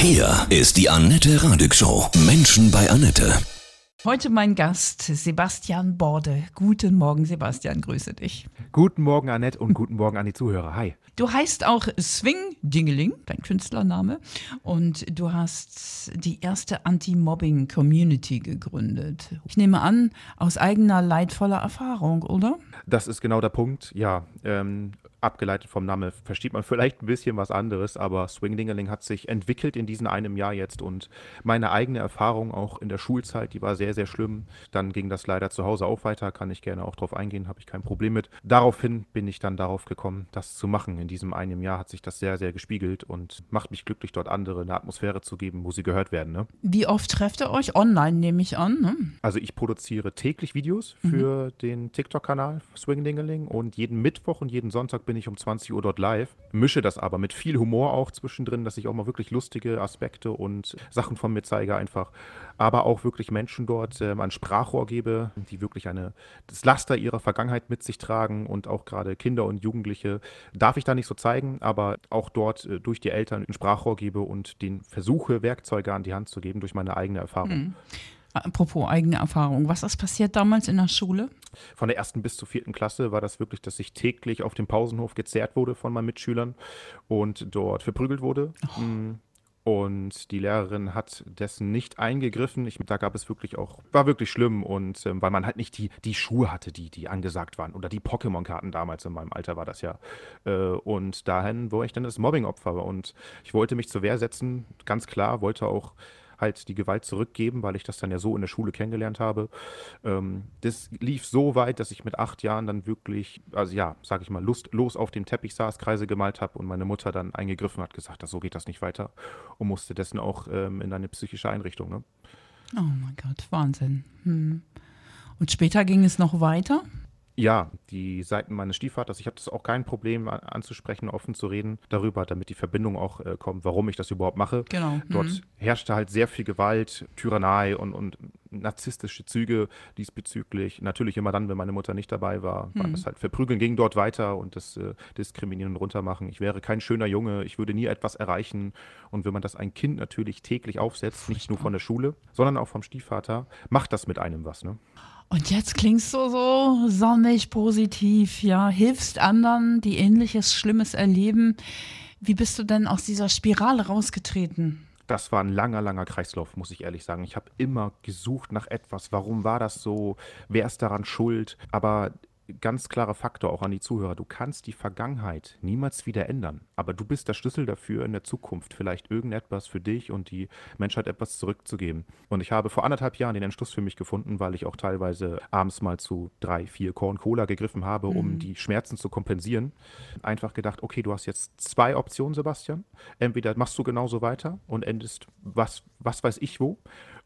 Hier ist die Annette Radig Show. Menschen bei Annette. Heute mein Gast, Sebastian Borde. Guten Morgen, Sebastian, grüße dich. Guten Morgen, Annette, und guten Morgen an die Zuhörer. Hi. Du heißt auch Swing Dingeling, dein Künstlername, und du hast die erste Anti-Mobbing-Community gegründet. Ich nehme an, aus eigener leidvoller Erfahrung, oder? Das ist genau der Punkt, ja. Ähm, abgeleitet vom Namen versteht man vielleicht ein bisschen was anderes, aber Swingdingeling hat sich entwickelt in diesem einem Jahr jetzt und meine eigene Erfahrung auch in der Schulzeit, die war sehr, sehr schlimm. Dann ging das leider zu Hause auch weiter, kann ich gerne auch drauf eingehen, habe ich kein Problem mit. Daraufhin bin ich dann darauf gekommen, das zu machen. In diesem einen Jahr hat sich das sehr, sehr gespiegelt und macht mich glücklich, dort andere eine Atmosphäre zu geben, wo sie gehört werden. Ne? Wie oft trefft ihr euch? Online nehme ich an. Ne? Also ich produziere täglich Videos für mhm. den TikTok-Kanal Swingdingeling und jeden Mittwoch und jeden Sonntag bin ich um 20 Uhr dort live, mische das aber mit viel Humor auch zwischendrin, dass ich auch mal wirklich lustige Aspekte und Sachen von mir zeige einfach, aber auch wirklich Menschen dort ähm, ein Sprachrohr gebe, die wirklich eine, das Laster ihrer Vergangenheit mit sich tragen und auch gerade Kinder und Jugendliche darf ich da nicht so zeigen, aber auch dort äh, durch die Eltern ein Sprachrohr gebe und den versuche, Werkzeuge an die Hand zu geben durch meine eigene Erfahrung. Mhm. Apropos eigene Erfahrung, was ist passiert damals in der Schule? Von der ersten bis zur vierten Klasse war das wirklich, dass ich täglich auf dem Pausenhof gezerrt wurde von meinen Mitschülern und dort verprügelt wurde. Oh. Mm. Und die Lehrerin hat dessen nicht eingegriffen. Ich, da gab es wirklich auch, war wirklich schlimm. Und ähm, weil man halt nicht die, die Schuhe hatte, die, die angesagt waren. Oder die Pokémon-Karten damals in meinem Alter war das ja. Äh, und dahin war ich dann das Mobbing-Opfer. Und ich wollte mich zur Wehr setzen, ganz klar, wollte auch halt die Gewalt zurückgeben, weil ich das dann ja so in der Schule kennengelernt habe. Ähm, das lief so weit, dass ich mit acht Jahren dann wirklich, also ja, sag ich mal, lustlos auf dem Teppich saß, Kreise gemalt habe und meine Mutter dann eingegriffen hat, gesagt, so geht das nicht weiter und musste dessen auch ähm, in eine psychische Einrichtung. Ne? Oh mein Gott, Wahnsinn. Hm. Und später ging es noch weiter? Ja, die Seiten meines Stiefvaters. Ich habe das auch kein Problem anzusprechen, offen zu reden darüber, damit die Verbindung auch äh, kommt, warum ich das überhaupt mache. Genau. Dort mhm. herrschte halt sehr viel Gewalt, Tyrannei und, und narzisstische Züge diesbezüglich. Natürlich immer dann, wenn meine Mutter nicht dabei war, war mhm. das halt Verprügeln ging dort weiter und das äh, Diskriminieren und runtermachen. Ich wäre kein schöner Junge, ich würde nie etwas erreichen. Und wenn man das ein Kind natürlich täglich aufsetzt, nicht nur von der Schule, sondern auch vom Stiefvater, macht das mit einem was, ne? Und jetzt klingst du so sonnig, positiv, ja, hilfst anderen, die ähnliches Schlimmes erleben. Wie bist du denn aus dieser Spirale rausgetreten? Das war ein langer, langer Kreislauf, muss ich ehrlich sagen. Ich habe immer gesucht nach etwas. Warum war das so? Wer ist daran schuld? Aber ganz klarer Faktor auch an die Zuhörer. Du kannst die Vergangenheit niemals wieder ändern, aber du bist der Schlüssel dafür, in der Zukunft vielleicht irgendetwas für dich und die Menschheit etwas zurückzugeben. Und ich habe vor anderthalb Jahren den Entschluss für mich gefunden, weil ich auch teilweise abends mal zu drei, vier Korn Cola gegriffen habe, um mhm. die Schmerzen zu kompensieren. Einfach gedacht, okay, du hast jetzt zwei Optionen, Sebastian. Entweder machst du genauso weiter und endest was, was weiß ich wo,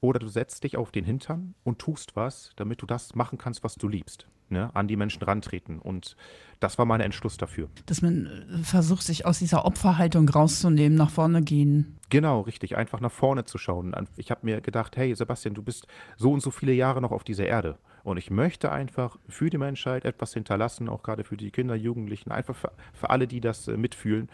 oder du setzt dich auf den Hintern und tust was, damit du das machen kannst, was du liebst ne, an die Menschen rantreten. Und das war mein Entschluss dafür. Dass man äh, versucht, sich aus dieser Opferhaltung rauszunehmen, nach vorne gehen. Genau, richtig. Einfach nach vorne zu schauen. Ich habe mir gedacht, hey Sebastian, du bist so und so viele Jahre noch auf dieser Erde. Und ich möchte einfach für die Menschheit etwas hinterlassen, auch gerade für die Kinder, Jugendlichen, einfach für, für alle, die das äh, mitfühlen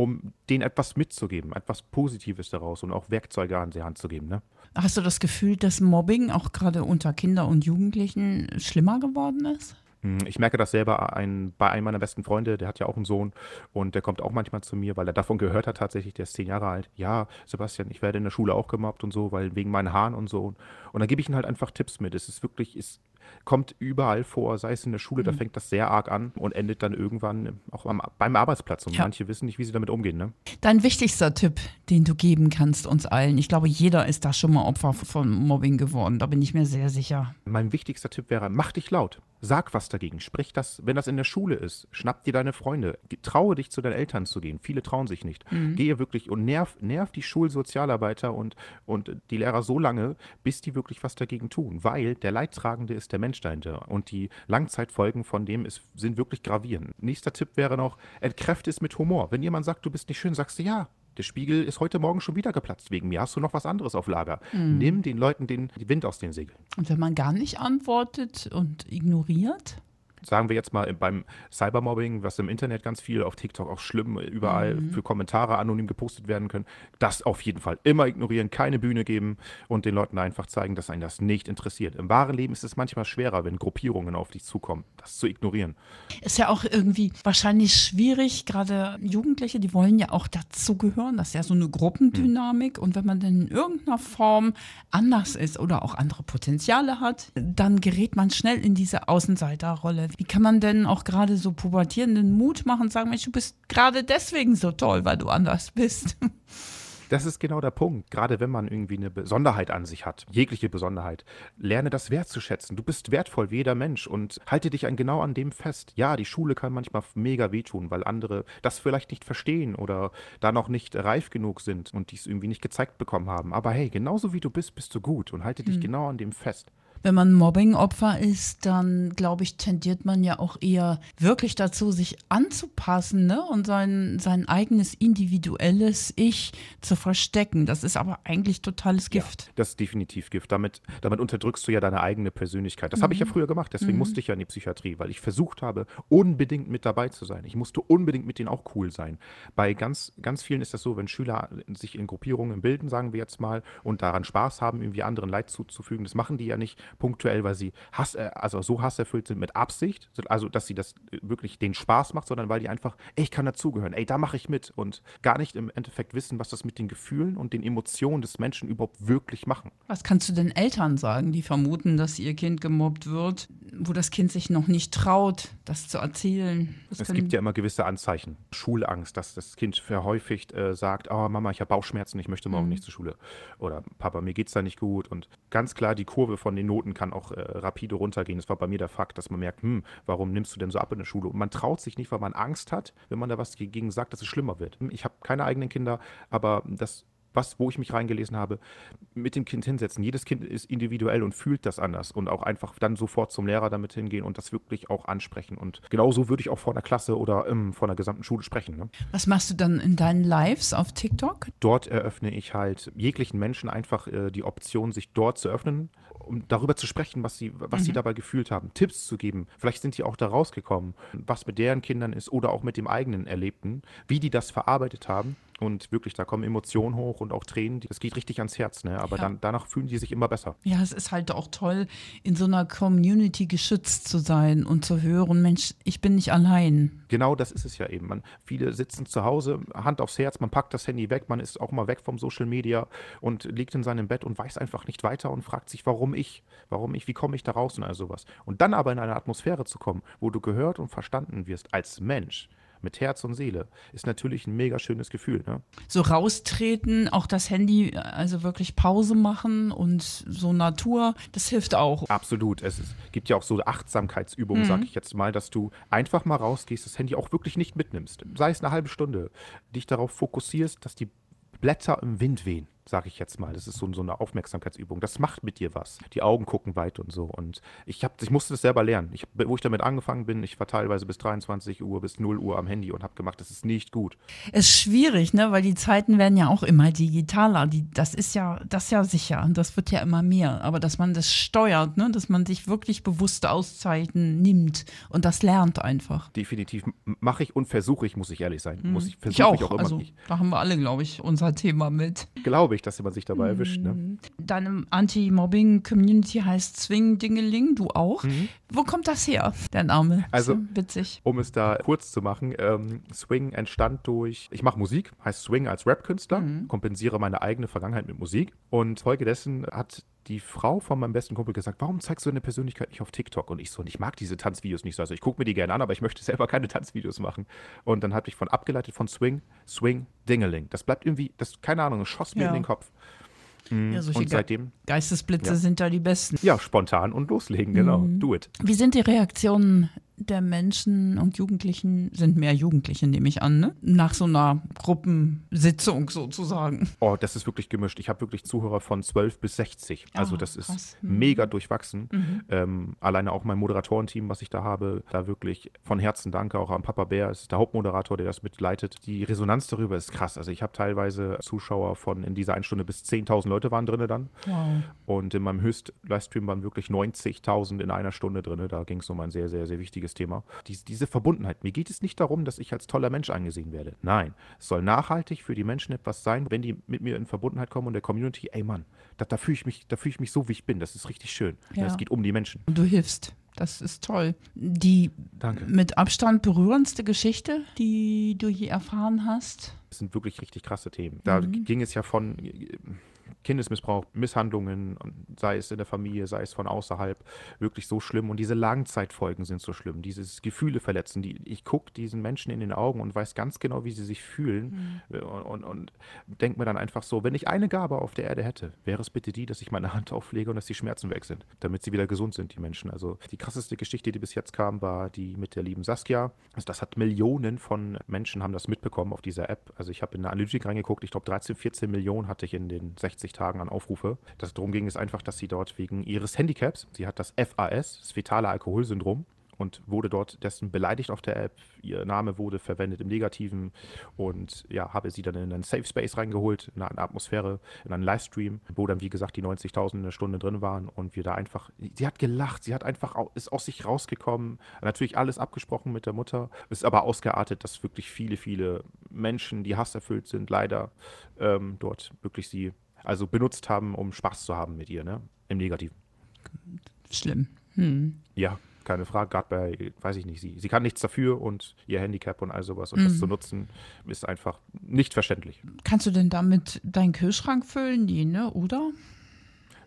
um denen etwas mitzugeben, etwas Positives daraus und auch Werkzeuge an die Hand zu geben. Ne? Hast du das Gefühl, dass Mobbing auch gerade unter Kindern und Jugendlichen schlimmer geworden ist? Hm, ich merke das selber ein, bei einem meiner besten Freunde, der hat ja auch einen Sohn und der kommt auch manchmal zu mir, weil er davon gehört hat tatsächlich, der ist zehn Jahre alt. Ja, Sebastian, ich werde in der Schule auch gemobbt und so, weil wegen meinen Haaren und so. Und dann gebe ich ihm halt einfach Tipps mit. Es ist wirklich, es kommt überall vor, sei es in der Schule, mhm. da fängt das sehr arg an und endet dann irgendwann auch am, beim Arbeitsplatz. Und ja. manche wissen nicht, wie sie damit umgehen. Ne? Dein wichtigster Tipp, den du geben kannst uns allen. Ich glaube, jeder ist da schon mal Opfer von Mobbing geworden. Da bin ich mir sehr sicher. Mein wichtigster Tipp wäre, mach dich laut. Sag was dagegen. Sprich das, wenn das in der Schule ist, schnapp dir deine Freunde. Traue dich zu deinen Eltern zu gehen. Viele trauen sich nicht. Mhm. Gehe wirklich und nerv, nerv die Schulsozialarbeiter und, und die Lehrer so lange, bis die wirklich was dagegen tun. Weil der Leidtragende ist der Mensch dahinter. Und die Langzeitfolgen von dem ist, sind wirklich gravierend. Nächster Tipp wäre noch, entkräfte es mit Humor. Wenn jemand sagt, du bist nicht schön, sagst du ja, der Spiegel ist heute Morgen schon wieder geplatzt wegen mir. Hast du noch was anderes auf Lager? Mhm. Nimm den Leuten den Wind aus den Segeln. Und wenn man gar nicht antwortet und ignoriert? Sagen wir jetzt mal beim Cybermobbing, was im Internet ganz viel, auf TikTok auch schlimm, überall mhm. für Kommentare anonym gepostet werden können, das auf jeden Fall immer ignorieren, keine Bühne geben und den Leuten einfach zeigen, dass einen das nicht interessiert. Im wahren Leben ist es manchmal schwerer, wenn Gruppierungen auf dich zukommen, das zu ignorieren. Ist ja auch irgendwie wahrscheinlich schwierig, gerade Jugendliche, die wollen ja auch dazugehören, das ist ja so eine Gruppendynamik mhm. und wenn man dann in irgendeiner Form anders ist oder auch andere Potenziale hat, dann gerät man schnell in diese Außenseiterrolle. Wie kann man denn auch gerade so pubertierenden Mut machen und sagen, Mensch, du bist gerade deswegen so toll, weil du anders bist? Das ist genau der Punkt. Gerade wenn man irgendwie eine Besonderheit an sich hat, jegliche Besonderheit, lerne das wertzuschätzen. Du bist wertvoll wie jeder Mensch und halte dich an genau an dem fest. Ja, die Schule kann manchmal mega wehtun, weil andere das vielleicht nicht verstehen oder da noch nicht reif genug sind und dies irgendwie nicht gezeigt bekommen haben. Aber hey, genauso wie du bist, bist du gut und halte dich mhm. genau an dem fest wenn man Mobbing-Opfer ist, dann glaube ich, tendiert man ja auch eher wirklich dazu, sich anzupassen ne? und sein, sein eigenes individuelles Ich zu verstecken. Das ist aber eigentlich totales Gift. Ja, das ist definitiv Gift. Damit, damit unterdrückst du ja deine eigene Persönlichkeit. Das mhm. habe ich ja mhm. früher gemacht, deswegen mhm. musste ich ja in die Psychiatrie, weil ich versucht habe, unbedingt mit dabei zu sein. Ich musste unbedingt mit denen auch cool sein. Bei ganz, ganz vielen ist das so, wenn Schüler sich in Gruppierungen bilden, sagen wir jetzt mal, und daran Spaß haben, irgendwie anderen Leid zuzufügen, das machen die ja nicht punktuell, weil sie Hass, äh, also so hasserfüllt sind mit Absicht, also dass sie das wirklich den Spaß macht, sondern weil die einfach, ey, ich kann dazugehören, ey, da mache ich mit und gar nicht im Endeffekt wissen, was das mit den Gefühlen und den Emotionen des Menschen überhaupt wirklich machen. Was kannst du denn Eltern sagen, die vermuten, dass ihr Kind gemobbt wird, wo das Kind sich noch nicht traut, das zu erzählen? Das es gibt ja immer gewisse Anzeichen. Schulangst, dass das Kind verhäufigt äh, sagt, oh Mama, ich habe Bauchschmerzen, ich möchte morgen mhm. nicht zur Schule. Oder Papa, mir geht es da nicht gut. Und ganz klar die Kurve von den Noten kann auch äh, rapide runtergehen. Das war bei mir der Fakt, dass man merkt, hm, warum nimmst du denn so ab in der Schule? Und man traut sich nicht, weil man Angst hat, wenn man da was gegen sagt, dass es schlimmer wird. Ich habe keine eigenen Kinder, aber das was, wo ich mich reingelesen habe, mit dem Kind hinsetzen. Jedes Kind ist individuell und fühlt das anders und auch einfach dann sofort zum Lehrer damit hingehen und das wirklich auch ansprechen. Und genauso würde ich auch vor einer Klasse oder ähm, vor einer gesamten Schule sprechen. Ne? Was machst du dann in deinen Lives auf TikTok? Dort eröffne ich halt jeglichen Menschen einfach äh, die Option, sich dort zu öffnen, um darüber zu sprechen, was sie, was mhm. sie dabei gefühlt haben, Tipps zu geben. Vielleicht sind sie auch da rausgekommen, was mit deren Kindern ist oder auch mit dem eigenen Erlebten, wie die das verarbeitet haben und wirklich, da kommen Emotionen hoch und auch Tränen. Das geht richtig ans Herz, ne? Aber ja. dann, danach fühlen die sich immer besser. Ja, es ist halt auch toll, in so einer Community geschützt zu sein und zu hören, Mensch, ich bin nicht allein. Genau das ist es ja eben. Man, viele sitzen zu Hause, Hand aufs Herz, man packt das Handy weg, man ist auch mal weg vom Social Media und liegt in seinem Bett und weiß einfach nicht weiter und fragt sich, warum ich? Warum ich? Wie komme ich da raus und all sowas? Und dann aber in eine Atmosphäre zu kommen, wo du gehört und verstanden wirst als Mensch mit Herz und Seele, ist natürlich ein mega schönes Gefühl. Ne? So raustreten, auch das Handy, also wirklich Pause machen und so Natur, das hilft auch. Absolut. Es ist, gibt ja auch so Achtsamkeitsübungen, mhm. sag ich jetzt mal, dass du einfach mal rausgehst, das Handy auch wirklich nicht mitnimmst. Sei es eine halbe Stunde, dich darauf fokussierst, dass die Blätter im Wind wehen sage ich jetzt mal. Das ist so, so, eine Aufmerksamkeitsübung. Das macht mit dir was. Die Augen gucken weit und so. Und ich, hab, ich musste das selber lernen. Ich, wo ich damit angefangen bin, ich war teilweise bis 23 Uhr, bis 0 Uhr am Handy und habe gemacht, das ist nicht gut. Es ist schwierig, ne? weil die Zeiten werden ja auch immer digitaler. Die, das ist ja, das ist ja sicher und das wird ja immer mehr. Aber dass man das steuert, ne? dass man sich wirklich bewusst Auszeiten nimmt und das lernt einfach. Definitiv mache ich und versuche ich, muss ich ehrlich sein. Mhm. Muss ich, ich auch. Ich auch immer. Also, da haben wir alle, glaube ich, unser Thema mit. Glaube ich, dass man sich dabei erwischt. Ne? Mhm. Deine Anti-Mobbing-Community heißt Swing Dingeling, du auch. Mhm. Wo kommt das her, der Name? Also, so witzig. Um es da kurz zu machen, ähm, Swing entstand durch, ich mache Musik, heißt Swing als Rap-Künstler, mhm. kompensiere meine eigene Vergangenheit mit Musik und folgedessen hat die Frau von meinem besten Kumpel gesagt, warum zeigst du deine Persönlichkeit nicht auf TikTok? Und ich so, und ich mag diese Tanzvideos nicht so. Also ich gucke mir die gerne an, aber ich möchte selber keine Tanzvideos machen. Und dann habe ich von abgeleitet von Swing, Swing, Dingeling. Das bleibt irgendwie, das, keine Ahnung, schoss mir ja. in den Kopf. Mhm. Ja, und seitdem. Geistesblitze ja. sind da die besten. Ja, spontan und loslegen, genau. Mhm. Do it. Wie sind die Reaktionen der Menschen und Jugendlichen sind mehr Jugendliche, nehme ich an, ne? nach so einer Gruppensitzung sozusagen. Oh, das ist wirklich gemischt. Ich habe wirklich Zuhörer von 12 bis 60. Also ah, das ist krass. Mhm. mega durchwachsen. Mhm. Ähm, alleine auch mein Moderatorenteam, was ich da habe, da wirklich von Herzen danke, auch an Papa Bär, ist der Hauptmoderator, der das mitleitet. Die Resonanz darüber ist krass. Also ich habe teilweise Zuschauer von in dieser einen Stunde bis 10.000 Leute waren drin dann. Wow. Und in meinem Höchst-Livestream waren wirklich 90.000 in einer Stunde drin. Da ging es um ein sehr, sehr, sehr wichtiges wichtiges Thema. Dies, diese Verbundenheit. Mir geht es nicht darum, dass ich als toller Mensch angesehen werde. Nein, es soll nachhaltig für die Menschen etwas sein, wenn die mit mir in Verbundenheit kommen und der Community, ey Mann, da, da fühle ich, mich, da fühl ich mich so, wie ich bin. Das ist richtig schön. Ja. Es geht um die Menschen. Und du hilfst. Das ist toll. Die Danke. mit Abstand berührendste Geschichte, die du je erfahren hast? Das sind wirklich richtig krasse Themen. Da ging es ja von Kindesmissbrauch, Misshandlungen, und sei es in der Familie, sei es von außerhalb, wirklich so schlimm. Und diese Langzeitfolgen sind so schlimm. Dieses Gefühle verletzen. Die, ich gucke diesen Menschen in den Augen und weiß ganz genau, wie sie sich fühlen. Äh, Und, und, und denke mir dann einfach so, wenn ich eine Gabe auf der Erde hätte, wäre es bitte die, dass ich meine Hand auflege und dass die Schmerzen weg sind, damit sie wieder gesund sind, die Menschen. Also die krasseste Geschichte, die bis jetzt kam, war die mit der lieben Saskia. Also das hat Millionen von Menschen haben das mitbekommen auf dieser App. Also ich habe in der Analytik reingeguckt, ich glaube 13, 14 Millionen hatte ich in den 60 Tagen an Aufrufe. Das darum ging es einfach, dass sie dort wegen ihres Handicaps, sie hat das FAS, das fetale Alkoholsyndrom, und wurde dort dessen beleidigt auf der App. Ihr Name wurde verwendet im Negativen und ja, habe sie dann in einen Safe Space reingeholt, in eine Atmosphäre, in einen Livestream, wo dann, wie gesagt, die 90.000 eine Stunde drin waren und wir da einfach, sie hat gelacht, sie hat einfach, ist aus sich rausgekommen, natürlich alles abgesprochen mit der Mutter, ist aber ausgeartet, dass wirklich viele, viele Menschen, die hasserfüllt sind, leider ähm, dort wirklich sie also benutzt haben, um Spaß zu haben mit ihr, ne? Im Negativen. Schlimm. Hm. Ja, keine Frage. Gerade bei, weiß ich nicht, sie, sie kann nichts dafür und ihr Handicap und all sowas. Und das zu nutzen, ist einfach nicht verständlich. Kannst du denn damit deinen Kühlschrank füllen? Nee, ne? Oder?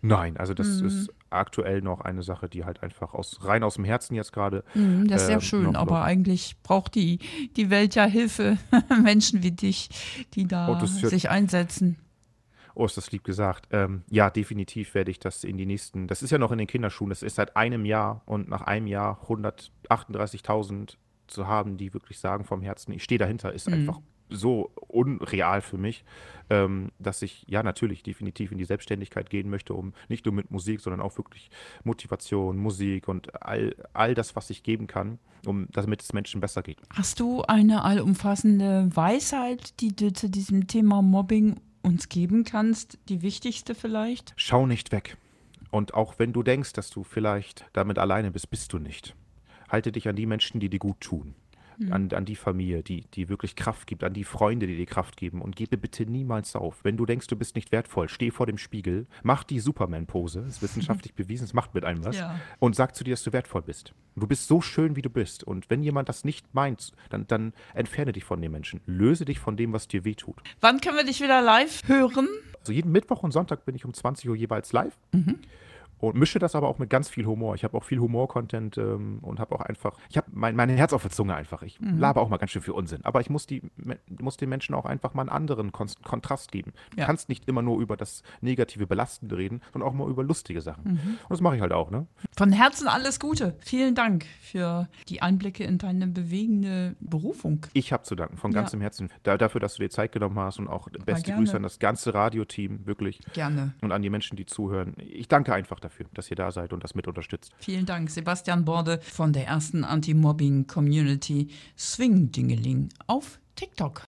Nein, also das ist aktuell noch eine Sache, die halt einfach aus rein aus dem Herzen jetzt gerade. Hm, das ist sehr ähm, schön, noch- aber noch- eigentlich braucht die, die Welt ja Hilfe. Menschen wie dich, die da ja- sich einsetzen. Oh, ist das lieb gesagt. Ähm, ja, definitiv werde ich das in die nächsten. Das ist ja noch in den Kinderschuhen. Das ist seit einem Jahr und nach einem Jahr 138.000 zu haben, die wirklich sagen vom Herzen, ich stehe dahinter, ist einfach so unreal für mich, ähm, dass ich ja natürlich definitiv in die Selbstständigkeit gehen möchte, um nicht nur mit Musik, sondern auch wirklich Motivation, Musik und all, all das, was ich geben kann, um damit es Menschen besser geht. Hast du eine allumfassende Weisheit, die du zu diesem Thema Mobbing uns geben kannst? Die wichtigste vielleicht? Schau nicht weg. Und auch wenn du denkst, dass du vielleicht damit alleine bist, bist du nicht. Halte dich an die Menschen, die dir gut tun. An, an die Familie, die, die wirklich Kraft gibt, an die Freunde, die dir Kraft geben und gebe bitte niemals auf. Wenn du denkst, du bist nicht wertvoll, steh vor dem Spiegel, mach die Superman-Pose, ist wissenschaftlich bewiesen, es macht mit einem was, Ja. und sag zu dir, dass du wertvoll bist. Du bist so schön, wie du bist. Und wenn jemand das nicht meint, dann, dann entferne dich von dem Menschen. Löse dich von dem, was dir wehtut. Wann können wir dich wieder live hören? Also jeden Mittwoch und Sonntag bin ich um 20 Uhr jeweils live. Und mische das aber auch mit ganz viel Humor. Ich habe auch viel Humor-Content ähm, und habe auch einfach, ich habe mein, mein Herz auf der Zunge einfach. Ich laber auch mal ganz schön viel Unsinn. Aber ich muss, die, muss den Menschen auch einfach mal einen anderen Kon Kontrast geben. Du Ja. kannst nicht immer nur über das negative, belastende reden, sondern auch mal über lustige Sachen. Und das mache ich halt auch, ne? Von Herzen alles Gute. Vielen Dank für die Einblicke in deine bewegende Berufung. Ich habe zu danken, von Ja. ganzem Herzen, da, dafür, dass du dir Zeit genommen hast und auch beste. Grüße an das ganze Radioteam, wirklich. Gerne. Und an die Menschen, die zuhören. Ich danke einfach dafür, dass ihr da seid und das mit unterstützt. Vielen Dank, Sebastian Borde von der ersten Anti-Mobbing-Community Swing Dingeling auf TikTok.